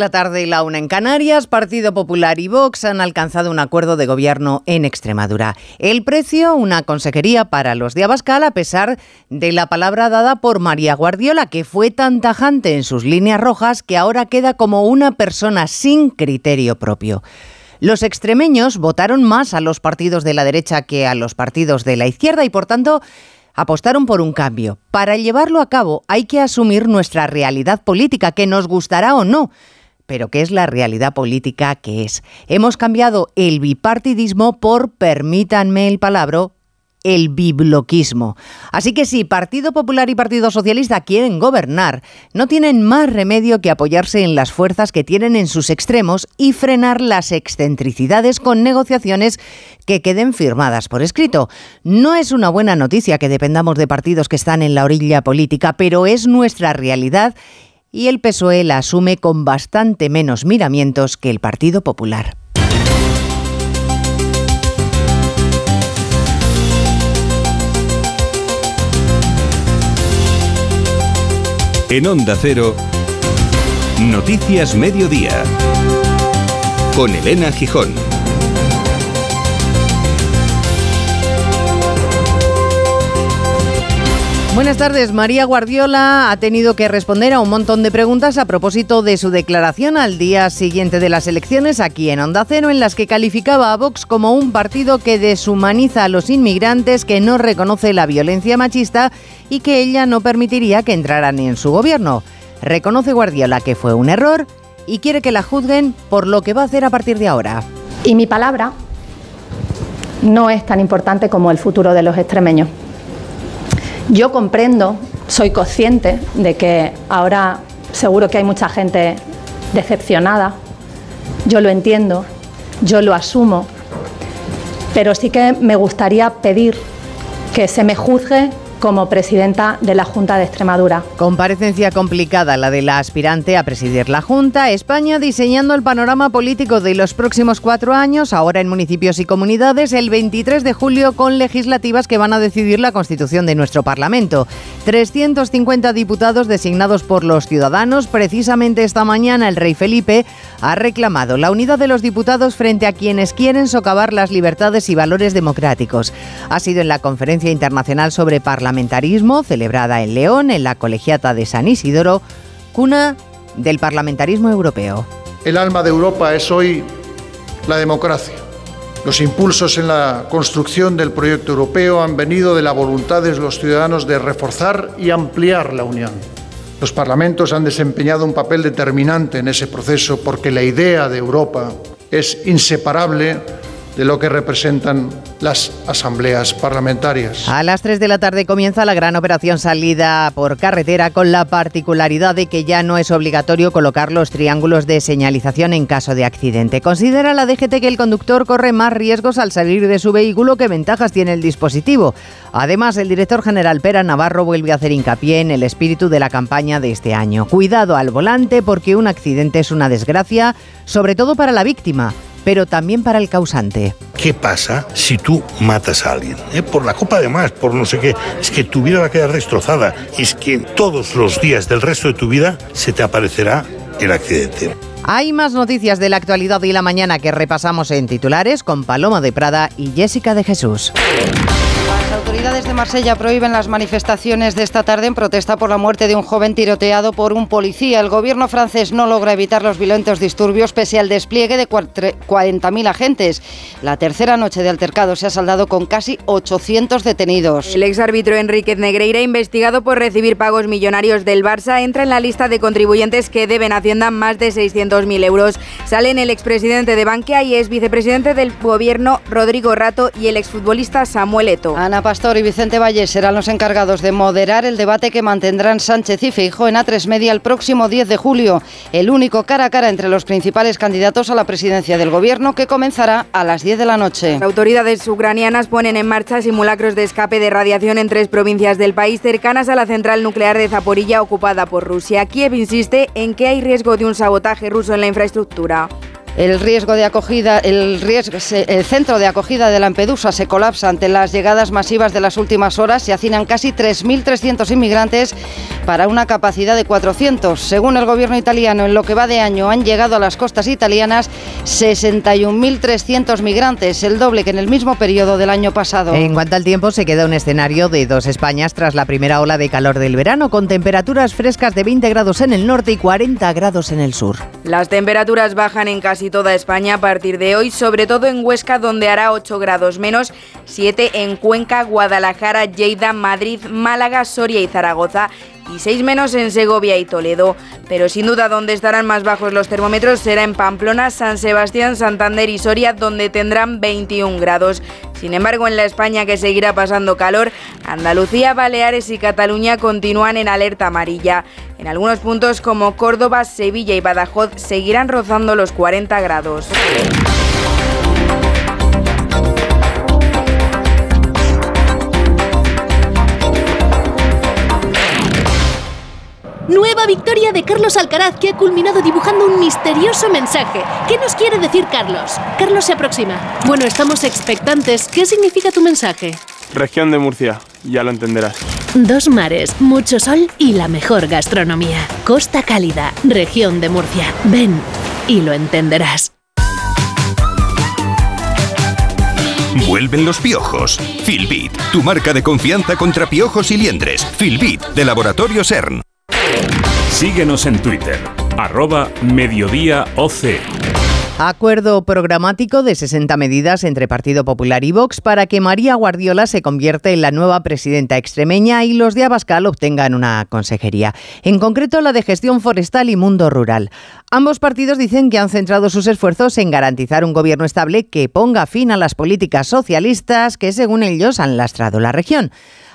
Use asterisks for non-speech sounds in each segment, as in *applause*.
La tarde y la una en Canarias, Partido Popular y Vox han alcanzado un acuerdo de gobierno en Extremadura. El precio, una consejería para los de Abascal, a pesar de la palabra dada por María Guardiola, que fue tan tajante en sus líneas rojas que ahora queda como una persona sin criterio propio. Los extremeños votaron más a los partidos de la derecha que a los partidos de la izquierda y, por tanto, apostaron por un cambio. Para llevarlo a cabo hay que asumir nuestra realidad política, que nos gustará o no pero ¿qué es la realidad política que es? Hemos cambiado el bipartidismo por, permítanme el palabra, el bibloquismo. Así que si Partido Popular y Partido Socialista quieren gobernar, no tienen más remedio que apoyarse en las fuerzas que tienen en sus extremos y frenar las excentricidades con negociaciones que queden firmadas por escrito. No es una buena noticia que dependamos de partidos que están en la orilla política, pero es nuestra realidad y el PSOE la asume con bastante menos miramientos que el Partido Popular. En Onda Cero, Noticias Mediodía, con Elena Gijón. Buenas tardes. María Guardiola ha tenido que responder a un montón de preguntas a propósito de su declaración al día siguiente de las elecciones aquí en Onda Cero, en las que calificaba a Vox como un partido que deshumaniza a los inmigrantes, que no reconoce la violencia machista y que ella no permitiría que entraran en su gobierno. Reconoce Guardiola que fue un error y quiere que la juzguen por lo que va a hacer a partir de ahora. Y mi palabra no es tan importante como el futuro de los extremeños. Yo comprendo, soy consciente de que ahora seguro que hay mucha gente decepcionada, yo lo entiendo, yo lo asumo, pero sí que me gustaría pedir que se me juzgue como presidenta de la Junta de Extremadura. Comparecencia complicada la de la aspirante a presidir la Junta. España diseñando el panorama político de los próximos cuatro años, ahora en municipios y comunidades, el 23 de julio con legislativas que van a decidir la constitución de nuestro Parlamento. 350 diputados designados por los ciudadanos. Precisamente esta mañana el rey Felipe ha reclamado la unidad de los diputados frente a quienes quieren socavar las libertades y valores democráticos. Ha sido en la conferencia internacional sobre parlamento parlamentarismo celebrada en León, en la colegiata de San Isidoro, cuna del parlamentarismo europeo. El alma de Europa es hoy la democracia. Los impulsos en la construcción del proyecto europeo han venido de la voluntad de los ciudadanos de reforzar y ampliar la Unión. Los parlamentos han desempeñado un papel determinante en ese proceso porque la idea de Europa es inseparable de lo que representan las asambleas parlamentarias. A las 3 de la tarde comienza la gran operación salida por carretera con la particularidad de que ya no es obligatorio colocar los triángulos de señalización en caso de accidente. Considera la DGT que el conductor corre más riesgos al salir de su vehículo que ventajas tiene el dispositivo. Además, el director general Pera Navarro vuelve a hacer hincapié en el espíritu de la campaña de este año. Cuidado al volante porque un accidente es una desgracia, sobre todo para la víctima pero también para el causante. ¿Qué pasa si tú matas a alguien? ¿Eh? Por la copa de más, por no sé qué. Es que tu vida va a quedar destrozada. Es que todos los días del resto de tu vida se te aparecerá el accidente. Hay más noticias de la actualidad y la mañana que repasamos en titulares con Paloma de Prada y Jessica de Jesús. Autoridades de Marsella prohíben las manifestaciones de esta tarde en protesta por la muerte de un joven tiroteado por un policía. El gobierno francés no logra evitar los violentos disturbios pese al despliegue de 40.000 agentes. La tercera noche de altercado se ha saldado con casi 800 detenidos. El exárbitro Enríquez Negreira, investigado por recibir pagos millonarios del Barça, entra en la lista de contribuyentes que deben Hacienda más de 600.000 euros. Salen el expresidente de Bankia y es vicepresidente del gobierno Rodrigo Rato y el exfutbolista Samuel Eto. Ana Pastor y Vicente Valle serán los encargados de moderar el debate que mantendrán Sánchez y Feijóo en A3 Media el próximo 10 de julio, el único cara a cara entre los principales candidatos a la presidencia del gobierno que comenzará a las 10 de la noche. Las autoridades ucranianas ponen en marcha simulacros de escape de radiación en tres provincias del país cercanas a la central nuclear de Zaporilla ocupada por Rusia. Kiev insiste en que hay riesgo de un sabotaje ruso en la infraestructura. El riesgo de acogida, el, riesgo, el centro de acogida de Lampedusa se colapsa ante las llegadas masivas de las últimas horas. Se hacinan casi 3.300 inmigrantes para una capacidad de 400. Según el gobierno italiano, en lo que va de año han llegado a las costas italianas 61.300 migrantes, el doble que en el mismo periodo del año pasado. En cuanto al tiempo, se queda un escenario de dos Españas tras la primera ola de calor del verano, con temperaturas frescas de 20 grados en el norte y 40 grados en el sur. Las temperaturas bajan en casi toda España a partir de hoy, sobre todo en Huesca, donde hará 8 grados menos, 7 en Cuenca, Guadalajara, Lleida, Madrid, Málaga, Soria y Zaragoza y 6 menos en Segovia y Toledo. Pero sin duda donde estarán más bajos los termómetros será en Pamplona, San Sebastián, Santander y Soria, donde tendrán 21 grados. Sin embargo, en la España que seguirá pasando calor, Andalucía, Baleares y Cataluña continúan en alerta amarilla. En algunos puntos como Córdoba, Sevilla y Badajoz seguirán rozando los 40 grados. Nueva victoria de Carlos Alcaraz que ha culminado dibujando un misterioso mensaje. ¿Qué nos quiere decir Carlos? Carlos se aproxima. Bueno, estamos expectantes. ¿Qué significa tu mensaje? Región de Murcia, ya lo entenderás. Dos mares, mucho sol y la mejor gastronomía. Costa Cálida, región de Murcia. Ven y lo entenderás. Vuelven los piojos. Filbit, tu marca de confianza contra piojos y liendres. Filbit, de Laboratorio CERN. Síguenos en Twitter, arroba Mediodía OC. Acuerdo programático de 60 medidas entre Partido Popular y Vox para que María Guardiola se convierta en la nueva presidenta extremeña y los de Abascal obtengan una consejería, en concreto la de gestión forestal y mundo rural. Ambos partidos dicen que han centrado sus esfuerzos en garantizar un gobierno estable que ponga fin a las políticas socialistas que, según ellos, han lastrado la región.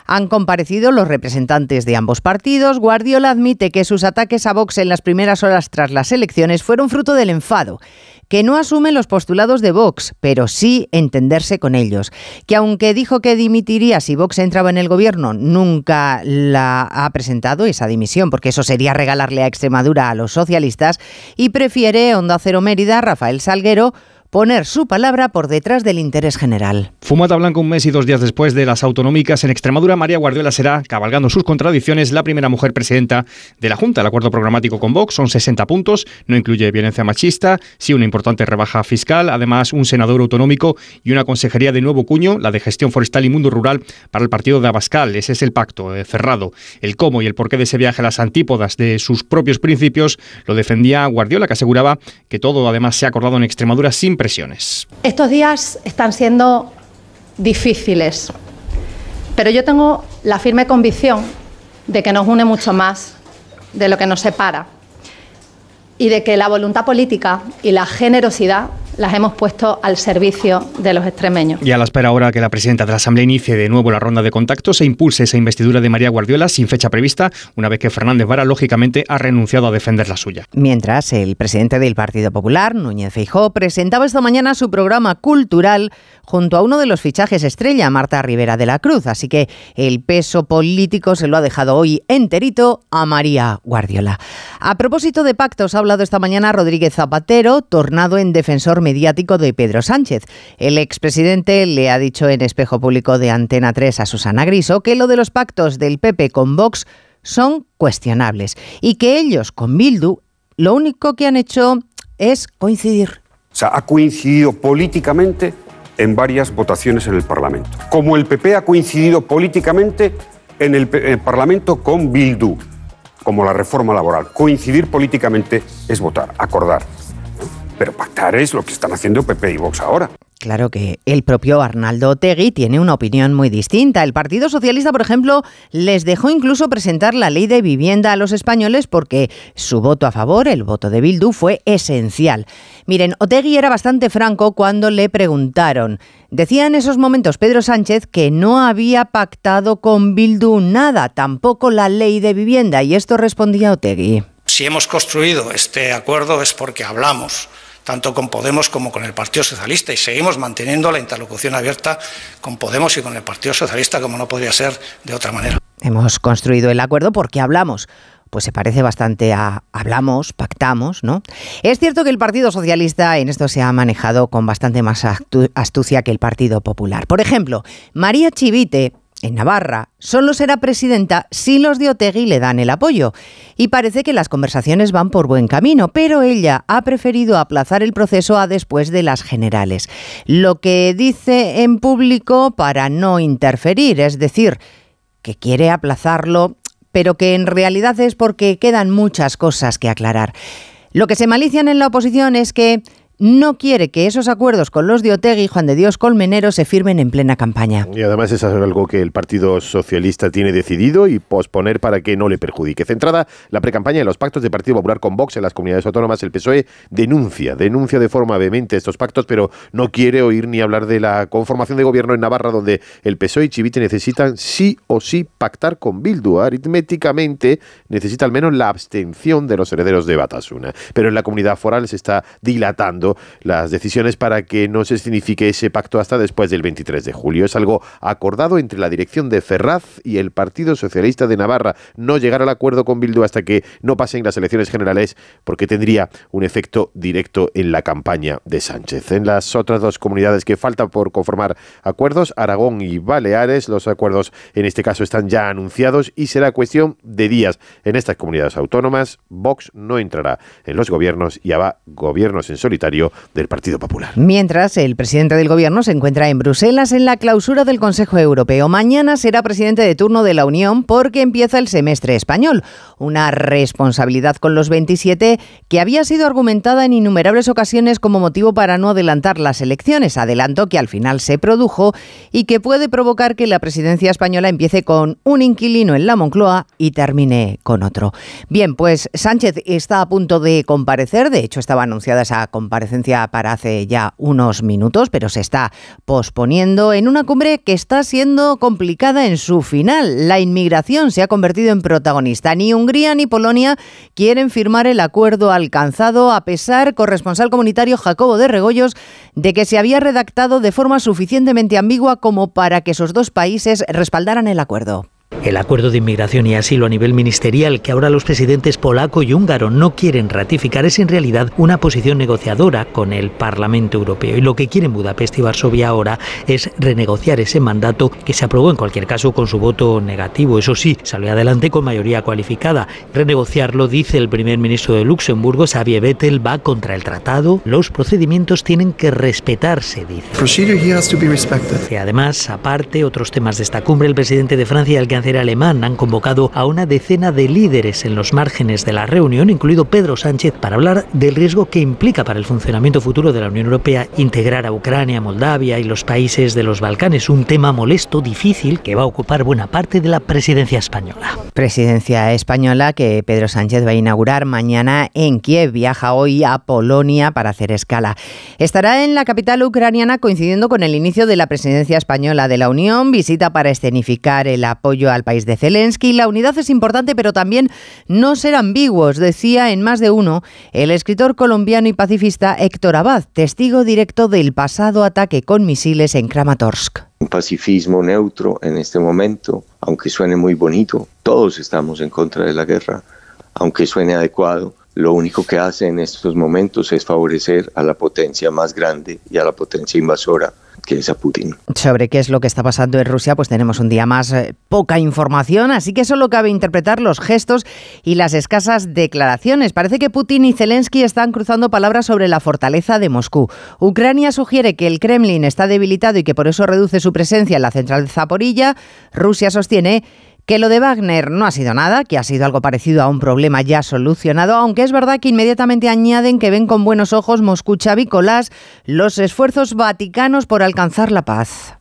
Han comparecido los representantes de ambos partidos. Guardiola admite que sus ataques a Vox en las primeras horas tras las elecciones fueron fruto del enfado que no asume los postulados de Vox, pero sí entenderse con ellos, que aunque dijo que dimitiría si Vox entraba en el gobierno, nunca la ha presentado esa dimisión, porque eso sería regalarle a Extremadura a los socialistas, y prefiere Onda Cero Mérida, Rafael Salguero, poner su palabra por detrás del interés general. Fumata Blanca un mes y dos días después de las autonómicas en Extremadura, María Guardiola será, cabalgando sus contradicciones, la primera mujer presidenta de la Junta. El acuerdo programático con Vox son 60 puntos, no incluye violencia machista, sí una importante rebaja fiscal, además un senador autonómico y una consejería de nuevo cuño, la de gestión forestal y mundo rural para el partido de Abascal. Ese es el pacto eh, cerrado. El cómo y el porqué de ese viaje a las antípodas de sus propios principios lo defendía Guardiola, que aseguraba que todo además se ha acordado en Extremadura sin estos días están siendo difíciles, pero yo tengo la firme convicción de que nos une mucho más de lo que nos separa y de que la voluntad política y la generosidad las hemos puesto al servicio de los extremeños. Y a la espera ahora que la presidenta de la Asamblea inicie de nuevo la ronda de contactos e impulse esa investidura de María Guardiola sin fecha prevista, una vez que Fernández Vara, lógicamente, ha renunciado a defender la suya. Mientras, el presidente del Partido Popular, Núñez Feijó, presentaba esta mañana su programa cultural junto a uno de los fichajes estrella, Marta Rivera de la Cruz. Así que el peso político se lo ha dejado hoy enterito a María Guardiola. A propósito de pactos, ha hablado esta mañana Rodríguez Zapatero, tornado en defensor mediático de Pedro Sánchez. El expresidente le ha dicho en espejo público de Antena 3 a Susana Griso que lo de los pactos del PP con Vox son cuestionables y que ellos con Bildu lo único que han hecho es coincidir. O sea, ha coincidido políticamente en varias votaciones en el Parlamento. Como el PP ha coincidido políticamente en el, en el Parlamento con Bildu, como la reforma laboral. Coincidir políticamente es votar, acordar. Pero pactar es lo que están haciendo PP y Vox ahora. Claro que el propio Arnaldo Otegui tiene una opinión muy distinta. El Partido Socialista, por ejemplo, les dejó incluso presentar la ley de vivienda a los españoles porque su voto a favor, el voto de Bildu, fue esencial. Miren, Otegui era bastante franco cuando le preguntaron. Decía en esos momentos Pedro Sánchez que no había pactado con Bildu nada, tampoco la ley de vivienda, y esto respondía Otegui. Si hemos construido este acuerdo es porque hablamos tanto con Podemos como con el Partido Socialista y seguimos manteniendo la interlocución abierta con Podemos y con el Partido Socialista como no podría ser de otra manera. Hemos construido el acuerdo porque hablamos. pues se parece bastante a hablamos, pactamos, ¿no? Es cierto que el Partido Socialista en esto se ha manejado con bastante más astucia que el Partido Popular. Por ejemplo, María Chivite, en Navarra, solo será presidenta si los de Otegui le dan el apoyo. Y parece que las conversaciones van por buen camino, pero ella ha preferido aplazar el proceso a después de las generales. Lo que dice en público para no interferir, es decir, que quiere aplazarlo pero que en realidad es porque quedan muchas cosas que aclarar. Lo que se malician en la oposición es que no quiere que esos acuerdos con los de Otegui y Juan de Dios Colmenero se firmen en plena campaña. Y además es algo que el Partido Socialista tiene decidido y posponer para que no le perjudique. Centrada la precampaña en los pactos de Partido Popular con Vox en las comunidades autónomas, el PSOE denuncia, denuncia de forma vehemente estos pactos, pero no quiere oír ni hablar de la conformación de gobierno en Navarra, donde el PSOE y Chivite necesitan sí o sí pactar con Bildu. Aritméticamente necesita al menos la abstención de los herederos de Batasuna. Pero en la comunidad foral se está dilatando las decisiones para que no se signifique ese pacto hasta después del 23 de julio. Es algo acordado entre la dirección de Ferraz y el Partido Socialista de Navarra. No llegar al acuerdo con Bildu hasta que no pasen las elecciones generales porque tendría un efecto directo en la campaña de Sánchez. En las otras dos comunidades que faltan por conformar acuerdos, Aragón y Baleares, los acuerdos en este caso están ya anunciados y será cuestión de días. En estas comunidades autónomas, Vox no entrará en los gobiernos y habrá gobiernos en solitario del Partido Popular. Mientras, el presidente del Gobierno se encuentra en Bruselas en la clausura del Consejo Europeo. Mañana será presidente de turno de la Unión porque empieza el semestre español, una responsabilidad con los 27 que había sido argumentada en innumerables ocasiones como motivo para no adelantar las elecciones, adelanto que al final se produjo y que puede provocar que la presidencia española empiece con un inquilino en la Moncloa y termine con otro. Bien, pues Sánchez está a punto de comparecer, de hecho estaba anunciada esa comparecencia para hace ya unos minutos, pero se está posponiendo en una cumbre que está siendo complicada en su final. La inmigración se ha convertido en protagonista. Ni Hungría ni Polonia quieren firmar el acuerdo alcanzado, a pesar, corresponsal comunitario Jacobo de Regoyos, de que se había redactado de forma suficientemente ambigua como para que esos dos países respaldaran el acuerdo. El acuerdo de inmigración y asilo a nivel ministerial que ahora los presidentes polaco y húngaro no quieren ratificar es en realidad una posición negociadora con el Parlamento Europeo. Y lo que quieren Budapest y Varsovia ahora es renegociar ese mandato que se aprobó en cualquier caso con su voto negativo. Eso sí, salió adelante con mayoría cualificada. Renegociarlo, dice el primer ministro de Luxemburgo, Xavier Bettel, va contra el tratado. Los procedimientos tienen que respetarse, dice. Y además, aparte, otros temas de esta cumbre, el presidente de Francia, el canciller alemán han convocado a una decena de líderes en los márgenes de la reunión, incluido Pedro Sánchez, para hablar del riesgo que implica para el funcionamiento futuro de la Unión Europea integrar a Ucrania, Moldavia y los países de los Balcanes, un tema molesto, difícil, que va a ocupar buena parte de la presidencia española. Presidencia española que Pedro Sánchez va a inaugurar mañana en Kiev. Viaja hoy a Polonia para hacer escala. Estará en la capital ucraniana coincidiendo con el inicio de la presidencia española de la Unión, visita para escenificar el apoyo al país de Zelensky. La unidad es importante, pero también no ser ambiguos, decía en más de uno el escritor colombiano y pacifista Héctor Abad, testigo directo del pasado ataque con misiles en Kramatorsk. Un pacifismo neutro en este momento, aunque suene muy bonito, todos estamos en contra de la guerra, aunque suene adecuado, lo único que hace en estos momentos es favorecer a la potencia más grande y a la potencia invasora que es a Putin. Sobre qué es lo que está pasando en Rusia, pues tenemos un día más eh, poca información, así que solo cabe interpretar los gestos y las escasas declaraciones. Parece que Putin y Zelensky están cruzando palabras sobre la fortaleza de Moscú. Ucrania sugiere que el Kremlin está debilitado y que por eso reduce su presencia en la central de Zaporilla. Rusia sostiene que lo de Wagner no ha sido nada, que ha sido algo parecido a un problema ya solucionado, aunque es verdad que inmediatamente añaden que ven con buenos ojos Moscú Chavícolas los esfuerzos vaticanos por alcanzar la paz.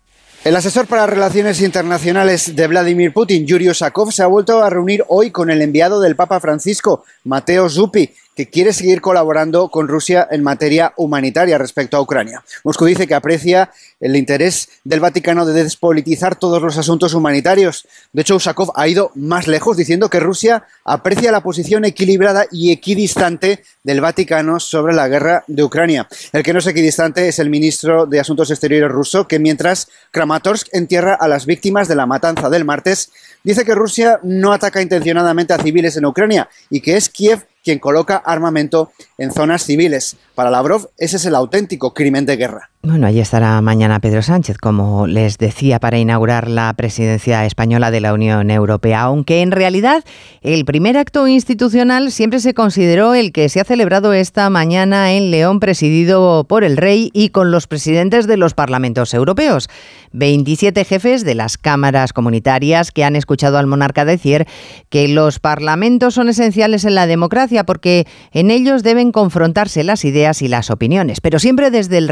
El asesor para relaciones internacionales de Vladimir Putin, Yuri Osakov, se ha vuelto a reunir hoy con el enviado del Papa Francisco, Mateo Zuppi, que quiere seguir colaborando con Rusia en materia humanitaria respecto a Ucrania. Moscú dice que aprecia el interés del Vaticano de despolitizar todos los asuntos humanitarios. De hecho, Usakov ha ido más lejos diciendo que Rusia aprecia la posición equilibrada y equidistante del Vaticano sobre la guerra de Ucrania. El que no es equidistante es el ministro de Asuntos Exteriores ruso, que mientras Kramatorsk entierra a las víctimas de la matanza del martes, dice que Rusia no ataca intencionadamente a civiles en Ucrania y que es Kiev quien coloca armamento en zonas civiles. Para Lavrov, ese es el auténtico crimen de guerra. Bueno, allí estará mañana Pedro Sánchez, como les decía, para inaugurar la presidencia española de la Unión Europea, aunque en realidad el primer acto institucional siempre se consideró el que se ha celebrado esta mañana en León, presidido por el rey y con los presidentes de los parlamentos europeos. 27 jefes de las cámaras comunitarias que han escuchado al monarca decir que los parlamentos son esenciales en la democracia porque en ellos deben confrontarse las ideas y las opiniones, pero siempre desde el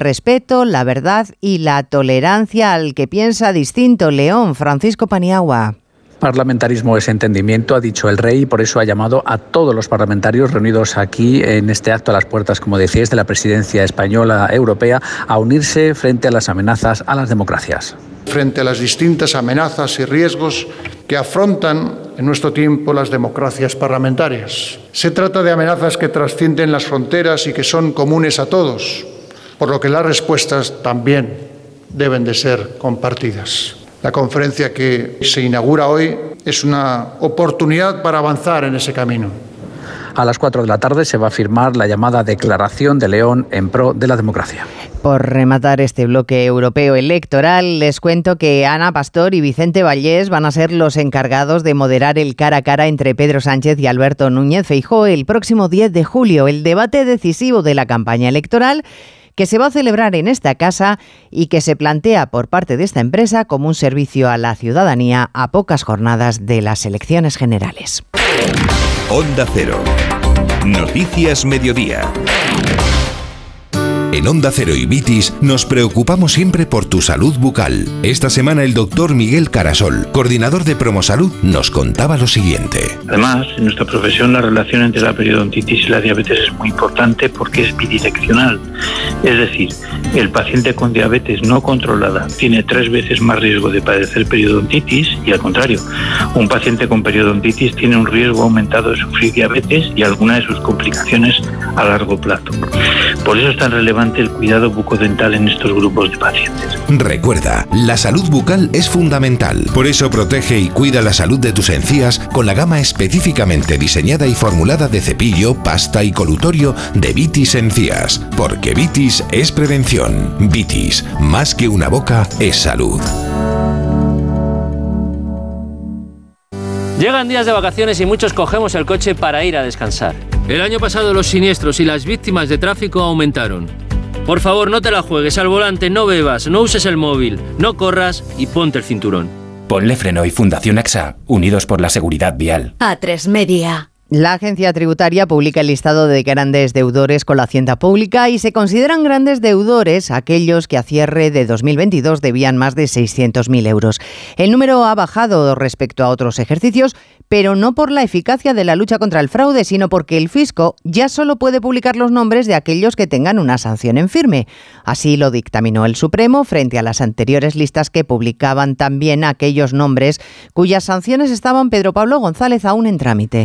respeto, la verdad y la tolerancia al que piensa distinto. León, Francisco Paniagua. Parlamentarismo es entendimiento, ha dicho el rey, y por eso ha llamado a todos los parlamentarios reunidos aquí en este acto a las puertas, como decíais, de la presidencia española europea, a unirse frente a las amenazas a las democracias. Frente a las distintas amenazas y riesgos que afrontan en nuestro tiempo las democracias parlamentarias. Se trata de amenazas que trascienden las fronteras y que son comunes a todos, por lo que las respuestas también deben de ser compartidas. La conferencia que se inaugura hoy es una oportunidad para avanzar en ese camino. A las 4 de la tarde se va a firmar la llamada Declaración de León en pro de la democracia. Por rematar este bloque europeo electoral, les cuento que Ana Pastor y Vicente Vallés van a ser los encargados de moderar el cara a cara entre Pedro Sánchez y Alberto Núñez Feijóo el próximo 10 de julio, el debate decisivo de la campaña electoral que se va a celebrar en esta casa y que se plantea por parte de esta empresa como un servicio a la ciudadanía a pocas jornadas de las elecciones generales. Onda Cero. Noticias Mediodía. En Onda Cero y Vitis nos preocupamos siempre por tu salud bucal. Esta semana el doctor Miguel Carasol, coordinador de Promosalud, nos contaba lo siguiente. Además, en nuestra profesión la relación entre la periodontitis y la diabetes es muy importante porque es bidireccional. Es decir, el paciente con diabetes no controlada tiene tres veces más riesgo de padecer periodontitis y al contrario, un paciente con periodontitis tiene un riesgo aumentado de sufrir diabetes y alguna de sus complicaciones a largo plazo. Por eso es tan relevante el cuidado bucodental en estos grupos de pacientes. Recuerda, la salud bucal es fundamental. Por eso protege y cuida la salud de tus encías con la gama específicamente diseñada y formulada de cepillo, pasta y colutorio de Vitis Encías. Porque Vitis es prevención. Vitis, más que una boca, es salud. Llegan días de vacaciones y muchos cogemos el coche para ir a descansar. El año pasado los siniestros y las víctimas de tráfico aumentaron. Por favor, no te la juegues al volante, no bebas, no uses el móvil, no corras y ponte el cinturón. Ponle freno y Fundación AXA, unidos por la seguridad vial. A3 Media. La agencia tributaria publica el listado de grandes deudores con la hacienda pública y se consideran grandes deudores aquellos que a cierre de 2022 debían más de 600.000 euros. El número ha bajado respecto a otros ejercicios, pero no por la eficacia de la lucha contra el fraude, sino porque el fisco ya solo puede publicar los nombres de aquellos que tengan una sanción en firme. Así lo dictaminó el Supremo frente a las anteriores listas que publicaban también aquellos nombres cuyas sanciones estaban Pedro Pablo González aún en trámite.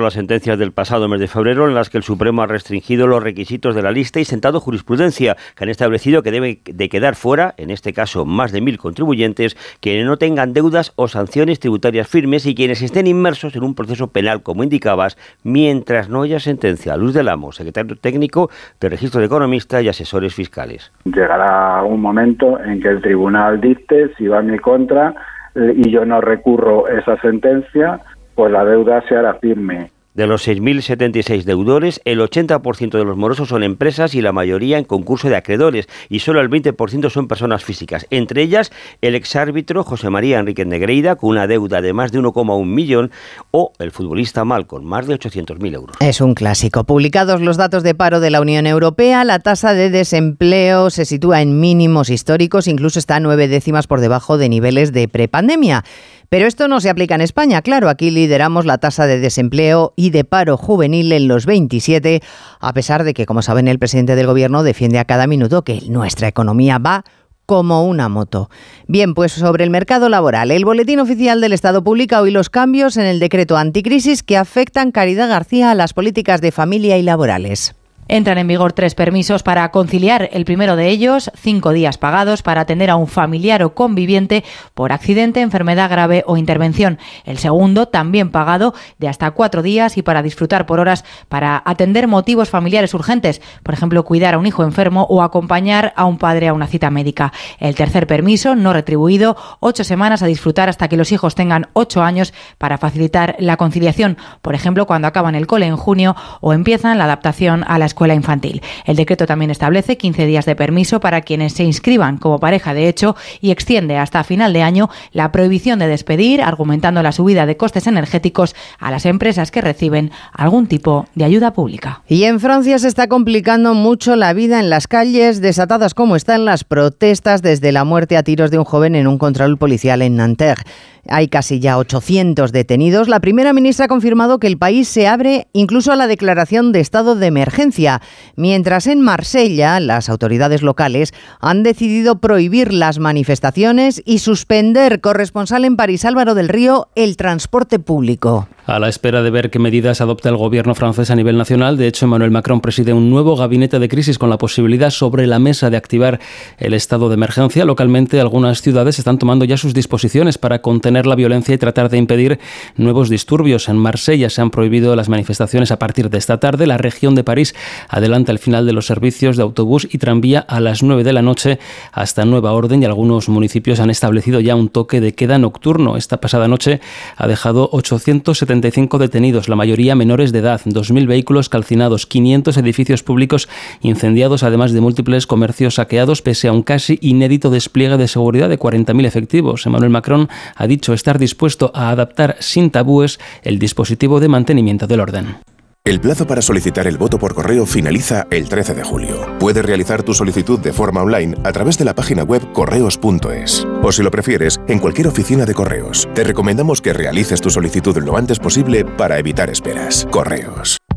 Las sentencias del pasado mes de febrero en las que el Supremo ha restringido los requisitos de la lista y sentado jurisprudencia que han establecido que debe de quedar fuera, en este caso más de mil contribuyentes, quienes no tengan deudas o sanciones tributarias firmes y quienes estén inmersos en un proceso penal, como indicabas, mientras no haya sentencia. Luz del Amo, secretario técnico del Registro de Economistas y Asesores Fiscales. Llegará un momento en que el tribunal dicte si va en mi contra eh, y yo no recurro esa sentencia, pues la deuda se hará firme. De los 6.076 deudores, el 80% de los morosos son empresas y la mayoría en concurso de acreedores, y solo el 20% son personas físicas. Entre ellas, el exárbitro José María Enrique Negreida, con una deuda de más de 1,1 millón, o el futbolista Malcom, más de 800.000 euros. Es un clásico. Publicados los datos de paro de la Unión Europea, la tasa de desempleo se sitúa en mínimos históricos, incluso está nueve décimas por debajo de niveles de prepandemia. Pero esto no se aplica en España, claro, aquí lideramos la tasa de desempleo y de paro juvenil en los 27, a pesar de que, como saben, el presidente del gobierno defiende a cada minuto que nuestra economía va como una moto. Bien, pues sobre el mercado laboral, el Boletín Oficial del Estado publica hoy los cambios en el decreto anticrisis que afectan Caridad García a las políticas de familia y laborales. Entran en vigor tres permisos para conciliar. El primero de ellos, cinco días pagados para atender a un familiar o conviviente por accidente, enfermedad grave o intervención. El segundo, también pagado, de hasta cuatro días y para disfrutar por horas para atender motivos familiares urgentes, por ejemplo, cuidar a un hijo enfermo o acompañar a un padre a una cita médica. El tercer permiso, no retribuido, ocho semanas a disfrutar hasta que los hijos tengan ocho años para facilitar la conciliación, por ejemplo, cuando acaban el cole en junio o empiezan la adaptación a la escuela infantil. El decreto también establece 15 días de permiso para quienes se inscriban como pareja de hecho y extiende hasta final de año la prohibición de despedir, argumentando la subida de costes energéticos a las empresas que reciben algún tipo de ayuda pública. Y en Francia se está complicando mucho la vida en las calles, desatadas como están las protestas desde la muerte a tiros de un joven en un control policial en Nanterre. Hay casi ya 800 detenidos. La primera ministra ha confirmado que el país se abre incluso a la declaración de estado de emergencia, mientras en Marsella las autoridades locales han decidido prohibir las manifestaciones y suspender, corresponsal en París Álvaro del Río, el transporte público. A la espera de ver qué medidas adopta el gobierno francés a nivel nacional, de hecho Emmanuel Macron preside un nuevo gabinete de crisis con la posibilidad sobre la mesa de activar el estado de emergencia. Localmente algunas ciudades están tomando ya sus disposiciones para contener la violencia y tratar de impedir nuevos disturbios. En Marsella se han prohibido las manifestaciones a partir de esta tarde. La región de París adelanta el final de los servicios de autobús y tranvía a las 9 de la noche hasta nueva orden y algunos municipios han establecido ya un toque de queda nocturno. Esta pasada noche ha dejado 870 75 detenidos, la mayoría menores de edad, 2.000 vehículos calcinados, 500 edificios públicos incendiados, además de múltiples comercios saqueados, pese a un casi inédito despliegue de seguridad de 40.000 efectivos. Emmanuel Macron ha dicho estar dispuesto a adaptar sin tabúes el dispositivo de mantenimiento del orden. El plazo para solicitar el voto por correo finaliza el 13 de julio. Puedes realizar tu solicitud de forma online a través de la página web correos.es. O si lo prefieres, en cualquier oficina de correos. Te recomendamos que realices tu solicitud lo antes posible para evitar esperas. Correos.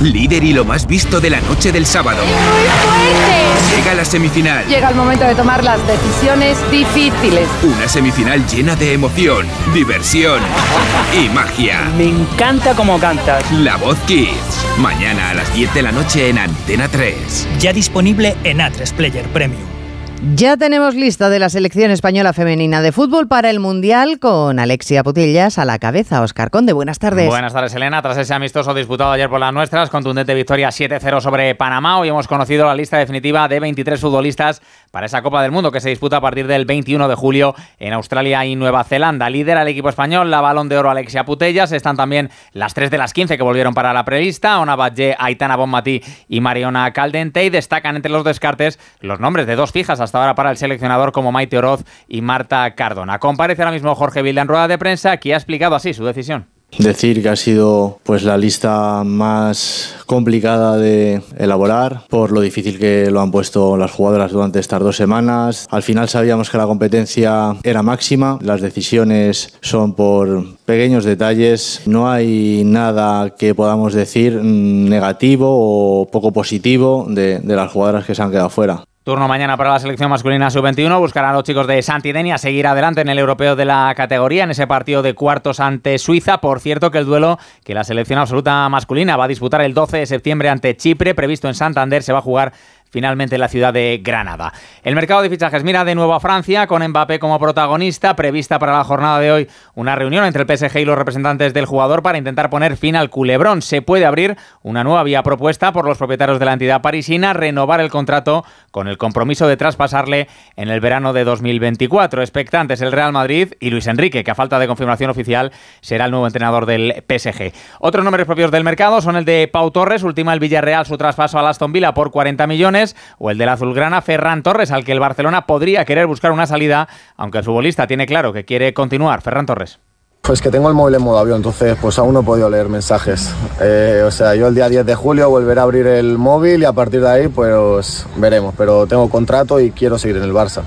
Líder y lo más visto de la noche del sábado. Llega la semifinal. Llega el momento de tomar las decisiones difíciles. Una semifinal llena de emoción, diversión y magia. Me encanta cómo cantas. La Voz Kids. Mañana a las 10 de la noche en Antena 3. Ya disponible en A3 Player Premium. Ya tenemos lista de la selección española femenina de fútbol para el Mundial con Alexia Putillas a la cabeza. Oscar Conde, buenas tardes. Buenas tardes, Elena. Tras ese amistoso disputado ayer por las nuestras, contundente victoria 7-0 sobre Panamá, hoy hemos conocido la lista definitiva de 23 futbolistas para esa Copa del Mundo que se disputa a partir del 21 de julio en Australia y Nueva Zelanda. Lidera el equipo español la balón de oro Alexia Putellas. Están también las 3 de las 15 que volvieron para la prelista, Ona Batlle, Aitana Bonmatí y Mariona Caldente. Y destacan entre los descartes los nombres de dos fijas hasta ahora para el seleccionador como Maite Oroz y Marta Cardona. Comparece ahora mismo Jorge Vilda en rueda de prensa que ha explicado así su decisión. Decir que ha sido pues la lista más complicada de elaborar por lo difícil que lo han puesto las jugadoras durante estas dos semanas. Al final sabíamos que la competencia era máxima, las decisiones son por pequeños detalles, no hay nada que podamos decir negativo o poco positivo de, de las jugadoras que se han quedado fuera. Turno mañana para la selección masculina sub-21. Buscarán los chicos de Santidenia seguir adelante en el europeo de la categoría en ese partido de cuartos ante Suiza. Por cierto, que el duelo que la selección absoluta masculina va a disputar el 12 de septiembre ante Chipre, previsto en Santander, se va a jugar finalmente en la ciudad de Granada. El mercado de fichajes mira de nuevo a Francia con Mbappé como protagonista, prevista para la jornada de hoy una reunión entre el PSG y los representantes del jugador para intentar poner fin al culebrón. Se puede abrir una nueva vía propuesta por los propietarios de la entidad parisina, renovar el contrato con el compromiso de traspasarle en el verano de 2024. Expectantes el Real Madrid y Luis Enrique, que a falta de confirmación oficial será el nuevo entrenador del PSG. Otros nombres propios del mercado son el de Pau Torres, última el Villarreal su traspaso a Aston Villa por 40 millones o el del azulgrana Ferran Torres, al que el Barcelona podría querer buscar una salida, aunque el futbolista tiene claro que quiere continuar. Ferran Torres. Pues que tengo el móvil en modo avión, entonces pues aún no he podido leer mensajes. Eh, o sea, yo el día 10 de julio volveré a abrir el móvil y a partir de ahí pues veremos, pero tengo contrato y quiero seguir en el Barça.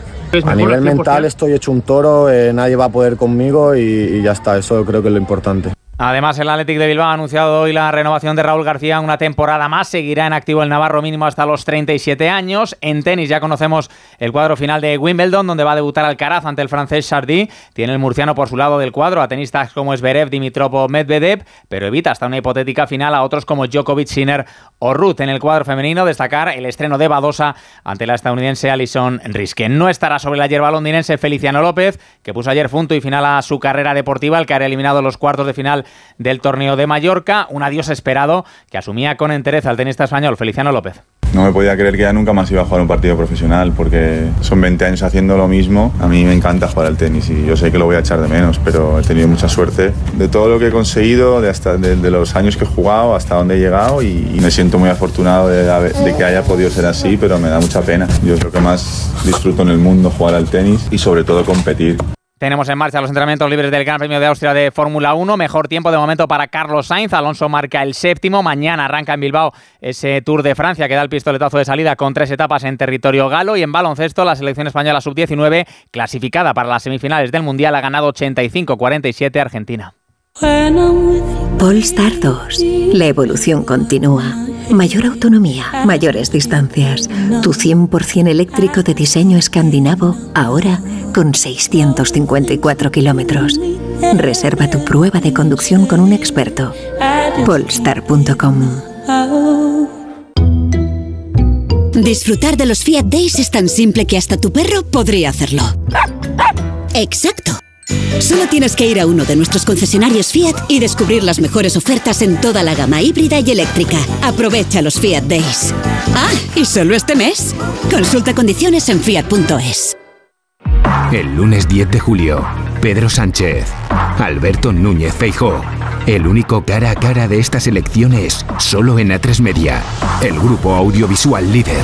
A nivel mental estoy hecho un toro, eh, nadie va a poder conmigo y, y ya está, eso creo que es lo importante. Además, el Athletic de Bilbao ha anunciado hoy la renovación de Raúl García una temporada más. Seguirá en activo el Navarro mínimo hasta los 37 años. En tenis ya conocemos el cuadro final de Wimbledon, donde va a debutar Alcaraz ante el francés Chardy. Tiene el murciano por su lado del cuadro a tenistas como Zverev, Dimitrov Medvedev, pero evita hasta una hipotética final a otros como Djokovic, Sinner o Ruth. En el cuadro femenino destacar el estreno de Badosa ante la estadounidense Alison Riske. No estará sobre la hierba londinense Feliciano López, que puso ayer punto y final a su carrera deportiva, el que ha eliminado los cuartos de final del torneo de Mallorca. Un adiós esperado que asumía con entereza el tenista español Feliciano López. No me podía creer que ya nunca más iba a jugar un partido profesional porque son 20 años haciendo lo mismo. A mí me encanta jugar al tenis y yo sé que lo voy a echar de menos, pero he tenido mucha suerte de todo lo que he conseguido, de, hasta, de, los años que he jugado, hasta donde he llegado y, y me siento muy afortunado de, de, que haya podido ser así, pero me da mucha pena. Yo es lo que más disfruto en el mundo, jugar al tenis y sobre todo competir. Tenemos en marcha los entrenamientos libres del Gran Premio de Austria de Fórmula 1. Mejor tiempo de momento para Carlos Sainz. Alonso marca el séptimo. Mañana arranca en Bilbao ese Tour de Francia que da el pistoletazo de salida con tres etapas en territorio galo. Y en baloncesto, la selección española sub-19, clasificada para las semifinales del Mundial, ha ganado 85-47 Argentina. Polestar 2. La evolución continúa. Mayor autonomía, mayores distancias. Tu 100% eléctrico de diseño escandinavo, ahora con 654 kilómetros. Reserva tu prueba de conducción con un experto. Polestar.com. Disfrutar de los Fiat Days es tan simple que hasta tu perro podría hacerlo. Exacto. Solo tienes que ir a uno de nuestros concesionarios Fiat y descubrir las mejores ofertas en toda la gama híbrida y eléctrica. Aprovecha los Fiat Days. Ah, y solo este mes. Consulta condiciones en fiat.es. El lunes 10 de julio, Pedro Sánchez, Alberto Núñez Feijó. El único cara a cara de estas elecciones, solo en A3 Media, el grupo audiovisual líder.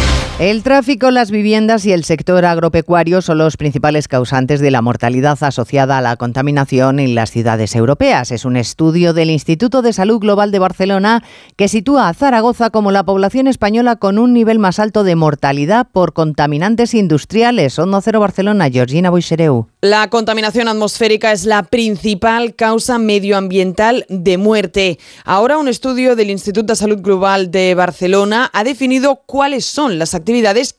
El tráfico, las viviendas y el sector agropecuario son los principales causantes de la mortalidad asociada a la contaminación en las ciudades europeas. Es un estudio del Instituto de Salud Global de Barcelona que sitúa a Zaragoza como la población española con un nivel más alto de mortalidad por contaminantes industriales. Onda Cero Barcelona, Georgina Boixereu. La contaminación atmosférica es la principal causa medioambiental de muerte. Ahora un estudio del Instituto de Salud Global de Barcelona ha definido cuáles son las actividades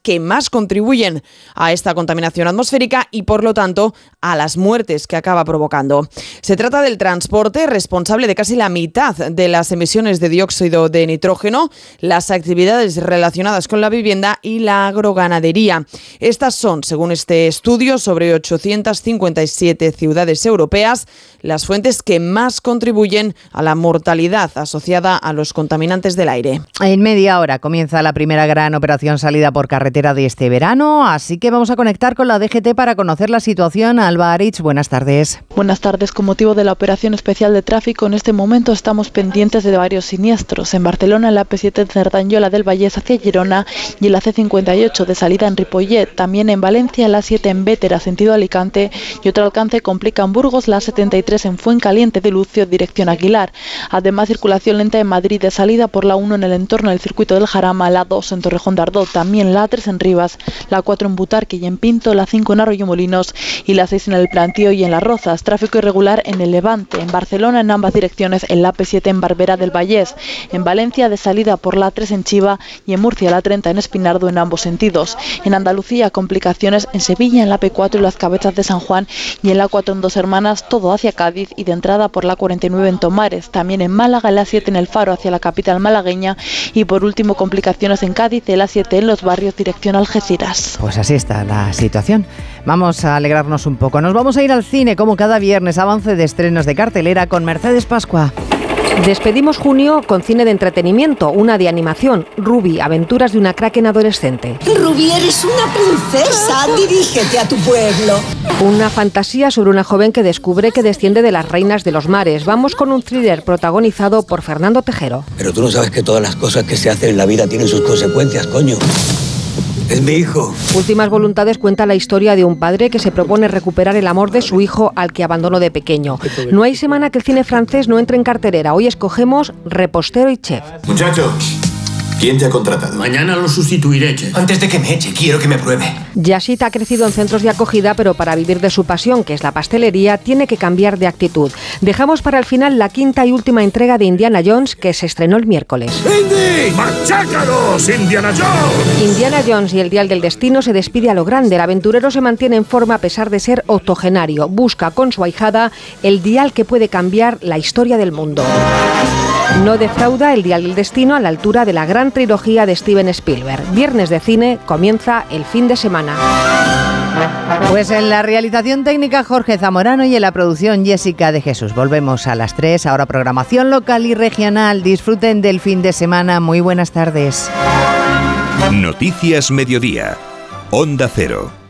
que más contribuyen a esta contaminación atmosférica y por lo tanto a las muertes que acaba provocando. Se trata del transporte responsable de casi la mitad de las emisiones de dióxido de nitrógeno, las actividades relacionadas con la vivienda y la agroganadería. Estas son, según este estudio, sobre 857 ciudades europeas, las fuentes que más contribuyen a la mortalidad asociada a los contaminantes del aire. En media hora comienza la primera gran operación salida por carretera de este verano, así que vamos a conectar con la DGT para conocer la situación. Alba Arich, buenas tardes. Buenas tardes. Con motivo de la operación especial de tráfico, en este momento estamos pendientes de varios siniestros. En Barcelona, la P7 en Cerdanyola del Vallés hacia Girona y la C58 de salida en Ripollet. También en Valencia, la 7 en Vétera, sentido Alicante y otro alcance complica en Burgos, la 73 en Fuencaliente de Lucio, dirección Aguilar. Además, circulación lenta en Madrid de salida por la 1 en el entorno del circuito del Jarama, la 2 en Torrejón de Ardoz, también la 3 en Rivas, la 4 en Butarque y en Pinto, la 5 en Arroyo Molinos y la 6 en el Plantío y en Las Rozas. Tráfico irregular en el Levante, en Barcelona en ambas direcciones, en la P7 en Barbera del Vallés, en Valencia de salida por la 3 en Chiva y en Murcia la 30 en Espinardo en ambos sentidos. En Andalucía complicaciones en Sevilla en la P4 y las Cabezas de San Juan y en la 4 en Dos Hermanas, todo hacia Cádiz y de entrada por la 49 en Tomares. También en Málaga, la 7 en el Faro hacia la capital malagueña y por último complicaciones en Cádiz, la 7 en los barrios dirección Algeciras. Pues así está la situación. Vamos a alegrarnos un poco. Nos vamos a ir al cine como cada viernes, avance de estrenos de cartelera con Mercedes Pascua. Despedimos junio con cine de entretenimiento, una de animación, Ruby, aventuras de una kraken adolescente. Ruby, eres una princesa, *laughs* dirígete a tu pueblo. Una fantasía sobre una joven que descubre que desciende de las reinas de los mares. Vamos con un thriller protagonizado por Fernando Tejero. Pero tú no sabes que todas las cosas que se hacen en la vida tienen sus consecuencias, coño. Es mi hijo. Últimas Voluntades cuenta la historia de un padre que se propone recuperar el amor de su hijo al que abandonó de pequeño. No hay semana que el cine francés no entre en carterera. Hoy escogemos repostero y chef. Muchacho, ¿quién te ha contratado? Mañana lo sustituiré, chef. Antes de que me eche, quiero que me pruebe. Yasit ha crecido en centros de acogida, pero para vivir de su pasión, que es la pastelería, tiene que cambiar de actitud. Dejamos para el final la quinta y última entrega de Indiana Jones, que se estrenó el miércoles. ¡Indy! ¡Machácalos, Indiana Jones! Indiana Jones y el Dial del Destino se despide a lo grande. El aventurero se mantiene en forma a pesar de ser octogenario. Busca con su ahijada el dial que puede cambiar la historia del mundo. No defrauda el Dial del Destino a la altura de la gran trilogía de Steven Spielberg. Viernes de cine comienza el fin de semana. Pues en la realización técnica Jorge Zamorano y en la producción Jessica de Jesús. Volvemos a las 3, ahora programación local y regional. Disfruten del fin de semana. Muy buenas tardes. Noticias Mediodía. Onda Cero.